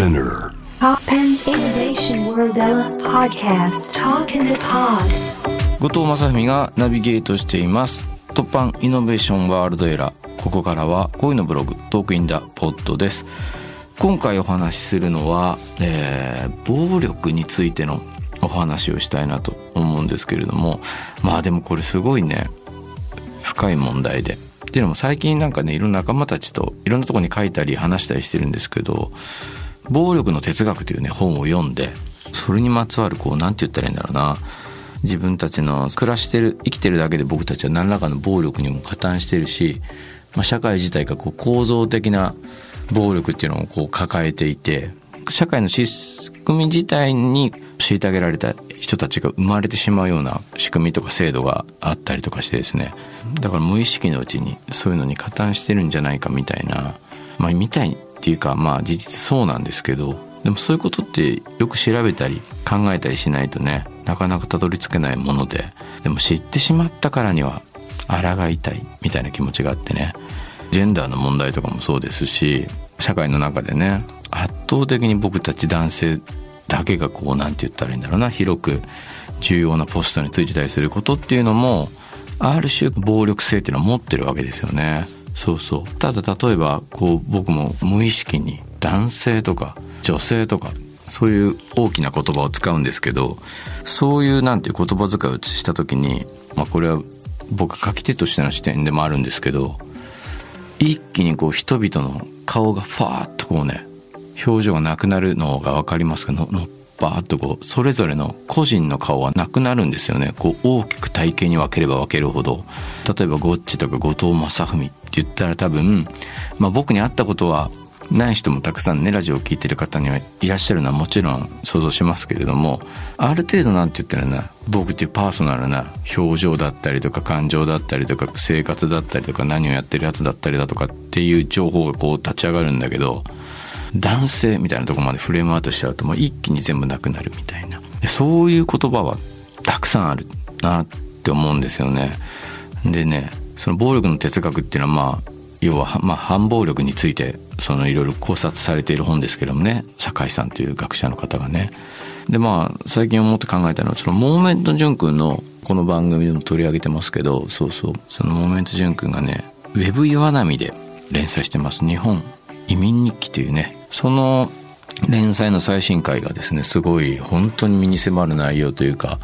Spinner. Pop and Innovation World Podcast. Talk in the Pod. 後藤正文がナビゲートしています。突破イノベーションワールドエラーここからは恋のブログトークインダポッドです。今回お話しするのは、えー暴力についてのお話をしたいなと思うんですけれども。まあでもこれすごいね。深い問題で。っていうのも最近なんかねいろんな仲間たちといろんなところに書いたり話したりしてるんですけど「暴力の哲学」というね本を読んでそれにまつわるこうなんて言ったらいいんだろうな。自分たちの暮らしてる生きてるだけで僕たちは何らかの暴力にも加担してるし、まあ、社会自体がこう構造的な暴力っていうのをこう抱えていて社会の仕組み自体に虐げられた人たちが生まれてしまうような仕組みとか制度があったりとかしてですね。だから無意識のうちにそういうのに加担してるんじゃないかみたいなまあみたいっていうかまあ事実そうなんですけどでもそういうことってよく調べたり考えたりしないとねなかなかたどり着けないものででも知ってしまったからには抗いたいみたいな気持ちがあってね。ジェンダーの問題とかもそうですし社会の中でね圧倒的に僕たち男性だけがこうなんて言ったらいいんだろうな広く重要なポストについてたりすることっていうのもある種暴力性っていうのは持ってるわけですよね。そうそう。ただ例えばこう僕も無意識に男性とか女性とかそういう大きな言葉を使うんですけどそういうなんていう言葉遣いをした時に、まあ、これは僕書き手としての視点でもあるんですけど一気にこう人々の顔がファーッとこうね表情がなくなるのが分かりますか？ののバーッとこうそれぞれの個人の顔はなくなるんですよね。こう大きく体型に分ければ分けるほど。例えばゴッチとか後藤正文って言ったら多分、まあ、僕に会ったことはない人もたくさんねラジオを聴いてる方にはいらっしゃるのはもちろん想像しますけれどもある程度なんて言ったらな僕っていうパーソナルな表情だったりとか感情だったりとか生活だったりとか何をやってるやつだったりだとかっていう情報がこう立ち上がるんだけど男性みたいなとこまでフレームアウトしちゃうともう一気に全部なくなるみたいなそういう言葉はたくさんあるなって思うんですよね。でねその暴力の哲学っていうのはまあ要は、まあ、反暴力についてそのいろいろ考察されている本ですけどもね酒井さんという学者の方がね。でまあ最近思って考えたのはそのモーメント潤君のこの番組でも取り上げてますけどそうそうそのモーメント潤君がねウェブ岩波で連載してます日本移民日記というねその連載の最新回がですねすごい本当に身に迫る内容というか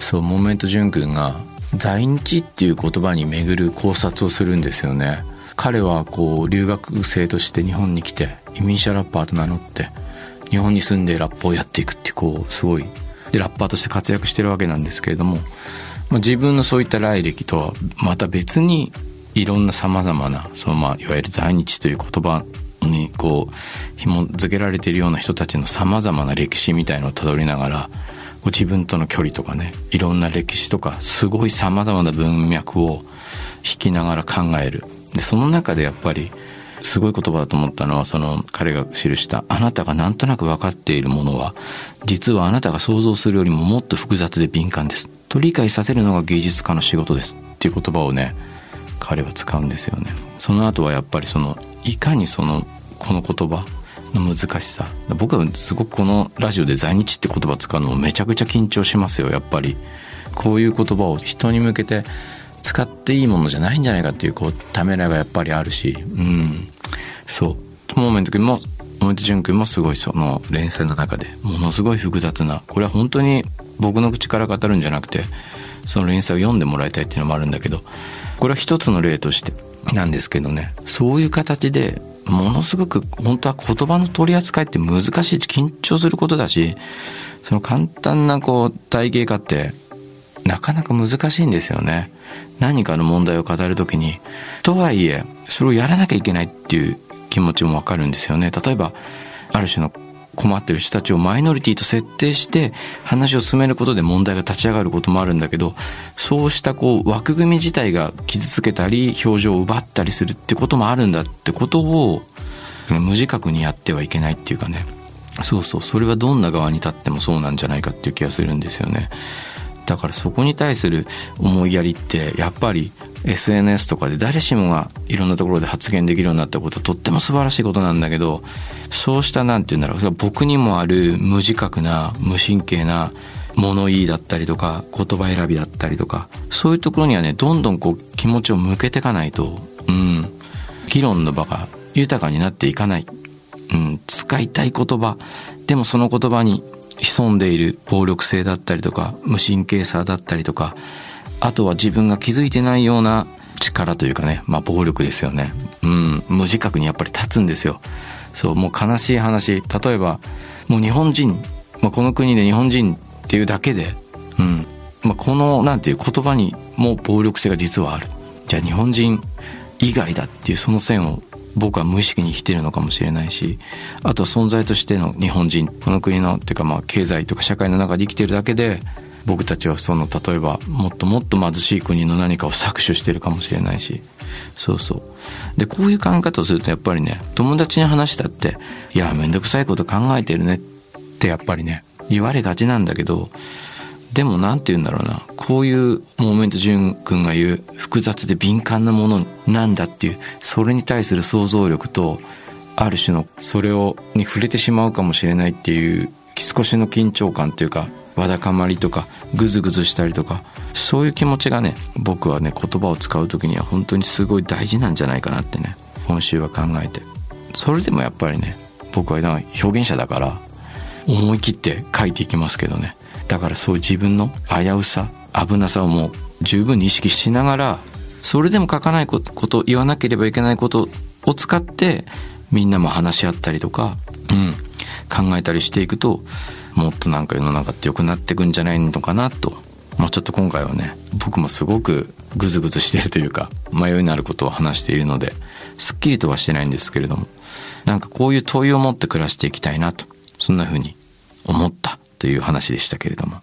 そうモーメント潤君が在日っていう言葉に巡る考察をするんですよね。彼はこう留学生として日本に来て移民者ラッパーと名乗って日本に住んでラップをやっていくってこうすごいでラッパーとして活躍してるわけなんですけれども、まあ、自分のそういった来歴とはまた別にいろんなさまざまなそのまいわゆる在日という言葉こう紐付けられているような人たちのさまざまな歴史みたいのをたどりながら自分との距離とかねいろんな歴史とかすごいさまざまな文脈を引きながら考える。でその中でやっぱりすごい言葉だと思ったのはその彼が記した「あなたがなんとなく分かっているものは実はあなたが想像するよりももっと複雑で敏感です」と理解させるのが芸術家の仕事です。っていう言葉をね彼は使うんですよね。その後はやっぱりそのいかにそのこの言葉の難しさ。僕はすごくこのラジオで在日って言葉使うのもめちゃくちゃ緊張しますよやっぱり。こういう言葉を人に向けて使っていいものじゃないんじゃないかっていうこうためらいがやっぱりあるし。うん。そう。モーメント君もモーメント潤君もすごいその連載の中でものすごい複雑なこれは本当に僕の口から語るんじゃなくてその連載を読んでもらいたいっていうのもあるんだけどこれは一つの例としてなんですけどね。そういう形でものすごく本当は言葉の取り扱いって難しいし緊張することだしその簡単なこう体系化ってなかなか難しいんですよね。何かの問題を語る時にとはいえそれをやらなきゃいけないっていう気持ちもわかるんですよね。例えばある種の困ってる人たちをマイノリティと設定して話を進めることで問題が立ち上がることもあるんだけどそうしたこう枠組み自体が傷つけたり表情を奪ったりするってこともあるんだってことを無自覚にやってはいけないっていうかね。そうそう。それはどんな側に立ってもそうなんじゃないかっていう気がするんですよね。だからそこに対する思いやりってやっぱり SNS とかで誰しもがいろんなところで発言できるようになったことはとっても素晴らしいことなんだけどそうした何て言うんだろう僕にもある無自覚な無神経な物言いだったりとか言葉選びだったりとかそういうところにはねどんどんこう気持ちを向けていかないとうん議論の場が豊かになっていかない、うん、使いたい言葉でもその言葉に潜んでいる暴力性だったりとか無神経さだったりとかあとは自分が気づいてないような力というかねまあ暴力ですよね。うん。無自覚にやっぱり立つんですよ。そうもう悲しい話。例えばもう日本人、まあ、この国で日本人っていうだけで、うん。まあ、このなんていう言葉にも暴力性が実はある。じゃあ日本人以外だっていうその線を僕は無意識に生きてるのかもしれないし。あとは存在としての日本人。この国のっていうかまあ経済とか社会の中で生きてるだけで僕たちはその例えばもっともっと貧しい国の何かを搾取してるかもしれないし。そうそう。でこういう考え方をするとやっぱりね友達に話したって「いやめんどくさいこと考えてるね」ってやっぱりね言われがちなんだけどでも何て言うんだろうな。こういうモーメント潤君が言う複雑で敏感なものなんだっていうそれに対する想像力とある種のそれをに触れてしまうかもしれないっていう少しの緊張感っていうかわだかまりとかグズグズしたりとかそういう気持ちがね僕はね言葉を使う時には本当にすごい大事なんじゃないかなってね今週は考えて。それでもやっぱりね僕は表現者だから思い切って書いていきますけどね。だからそういう自分の危うさ危なさをもう十分に意識しながらそれでも書かないこと言わなければいけないことを使ってみんなも話し合ったりとか、うん、考えたりしていくともっとなんか世の中って良くなってくんじゃないのかなと、もう、ちょっと今回はね僕もすごくグズグズしてるというか迷いのあることを話しているのですっきりとはしてないんですけれどもなんかこういう問いを持って暮らしていきたいなとそんな風に思ったという話でしたけれども。